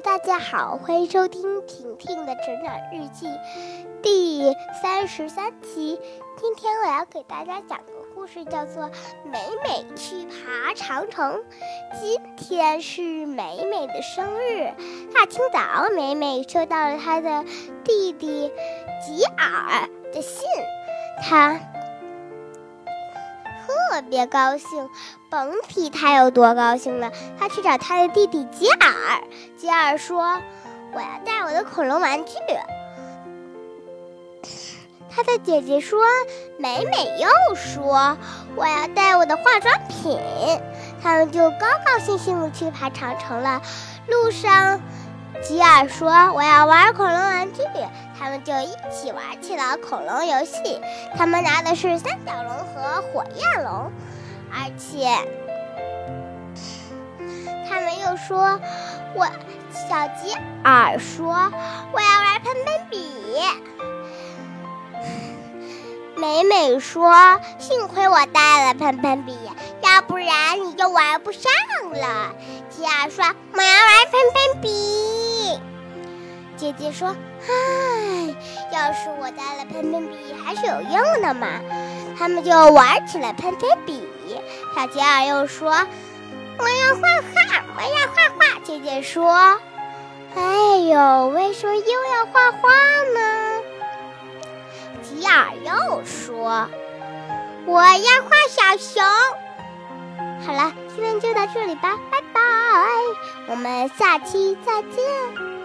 大家好，欢迎收听婷婷的成长日记第三十三期。今天我要给大家讲个故事，叫做《美美去爬长城》。今天是美美的生日，大清早，美美收到了她的弟弟吉尔的信，她。特别高兴，甭提他有多高兴了。他去找他的弟弟吉尔，吉尔说：“我要带我的恐龙玩具。”他的姐姐说：“美美又说我要带我的化妆品。”他们就高高兴兴的去爬长城了。路上。吉尔说：“我要玩恐龙玩具。”他们就一起玩起了恐龙游戏。他们拿的是三角龙和火焰龙，而且他们又说：“我小吉尔说我要玩喷喷笔。”美美说：“幸亏我带了喷喷笔，要不然你就玩不上了。”吉尔说：“我要玩喷喷笔。”姐姐说：“啊，要是我带了喷喷笔，还是有用的嘛。”他们就玩起了喷喷笔。小吉尔又说：“我要画画，我要画画。”姐姐说：“哎呦，为什么又要画画呢？”吉尔又说：“我要画小熊。”好了，今天就到这里吧，拜拜，我们下期再见。